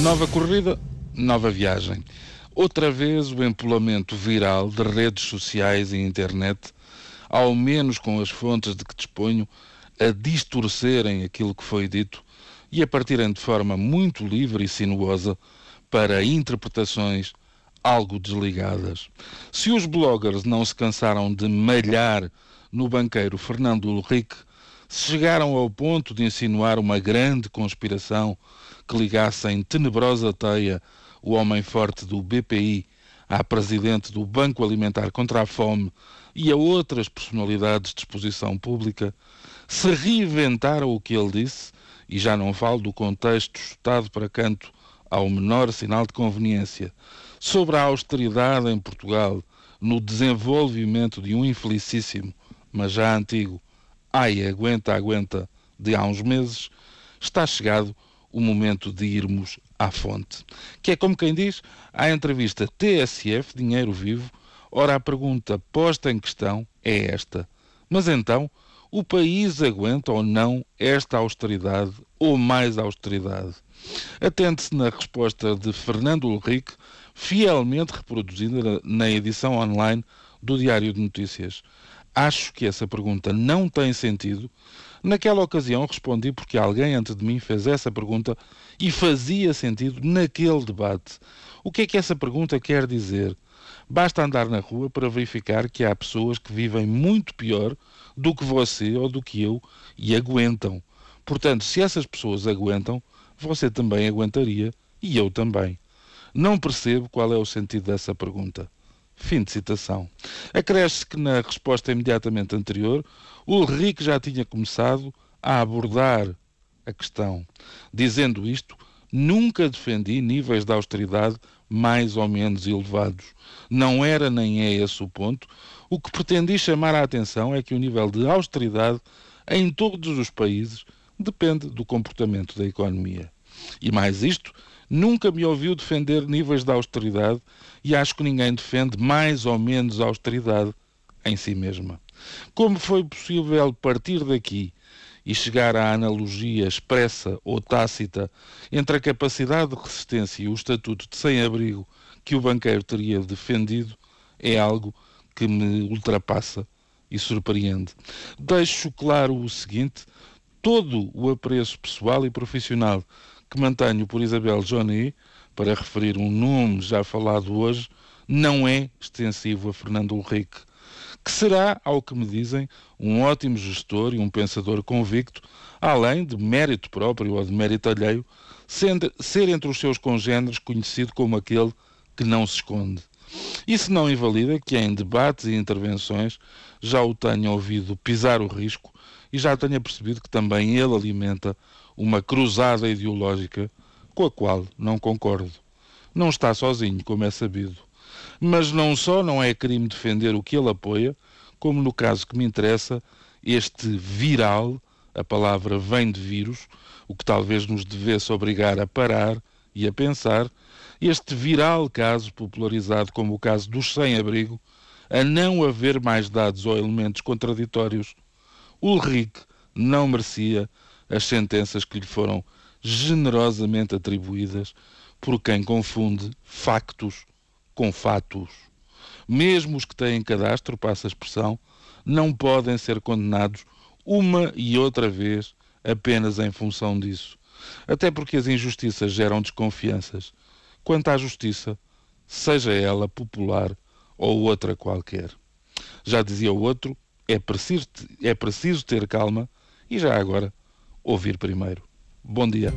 Nova corrida, nova viagem. Outra vez o empolamento viral de redes sociais e internet, ao menos com as fontes de que disponho, a distorcerem aquilo que foi dito e a partirem de forma muito livre e sinuosa para interpretações algo desligadas. Se os bloggers não se cansaram de malhar no banqueiro Fernando se chegaram ao ponto de insinuar uma grande conspiração que ligasse em tenebrosa teia o homem forte do BPI à presidente do Banco Alimentar contra a Fome e a outras personalidades de exposição pública, se reinventaram o que ele disse, e já não falo do contexto chutado para canto ao menor sinal de conveniência, sobre a austeridade em Portugal no desenvolvimento de um infelicíssimo, mas já antigo, ai, aguenta, aguenta, de há uns meses, está chegado o momento de irmos à fonte. Que é como quem diz, à entrevista TSF, Dinheiro Vivo, ora a pergunta posta em questão é esta. Mas então, o país aguenta ou não esta austeridade ou mais austeridade? Atente-se na resposta de Fernando Ulrich, fielmente reproduzida na edição online do Diário de Notícias. Acho que essa pergunta não tem sentido. Naquela ocasião respondi porque alguém antes de mim fez essa pergunta e fazia sentido naquele debate. O que é que essa pergunta quer dizer? Basta andar na rua para verificar que há pessoas que vivem muito pior do que você ou do que eu e aguentam. Portanto, se essas pessoas aguentam, você também aguentaria e eu também. Não percebo qual é o sentido dessa pergunta. Fim de citação. Acresce que na resposta imediatamente anterior, Ulrich já tinha começado a abordar a questão. Dizendo isto, nunca defendi níveis de austeridade mais ou menos elevados. Não era nem é esse o ponto. O que pretendi chamar a atenção é que o nível de austeridade em todos os países depende do comportamento da economia. E mais isto, nunca me ouviu defender níveis de austeridade e acho que ninguém defende mais ou menos austeridade em si mesma. Como foi possível partir daqui e chegar à analogia expressa ou tácita entre a capacidade de resistência e o estatuto de sem-abrigo que o banqueiro teria defendido, é algo que me ultrapassa e surpreende. Deixo claro o seguinte: todo o apreço pessoal e profissional que mantenho por Isabel Johnny, para referir um nome já falado hoje, não é extensivo a Fernando Ulrich, que será, ao que me dizem, um ótimo gestor e um pensador convicto, além de mérito próprio ou de mérito alheio, ser entre os seus congêneres conhecido como aquele que não se esconde. Isso não invalida que em debates e intervenções já o tenha ouvido pisar o risco e já tenha percebido que também ele alimenta uma cruzada ideológica com a qual não concordo. Não está sozinho, como é sabido. Mas não só não é crime defender o que ele apoia, como no caso que me interessa, este viral, a palavra vem de vírus, o que talvez nos devesse obrigar a parar e a pensar, este viral caso popularizado como o caso dos sem-abrigo, a não haver mais dados ou elementos contraditórios, Ulrich não merecia as sentenças que lhe foram generosamente atribuídas por quem confunde factos com fatos. Mesmo os que têm cadastro, passa a expressão, não podem ser condenados uma e outra vez apenas em função disso. Até porque as injustiças geram desconfianças. Quanto à justiça, seja ela popular ou outra qualquer. Já dizia o outro, é preciso, é preciso ter calma e já agora ouvir primeiro. Bom dia.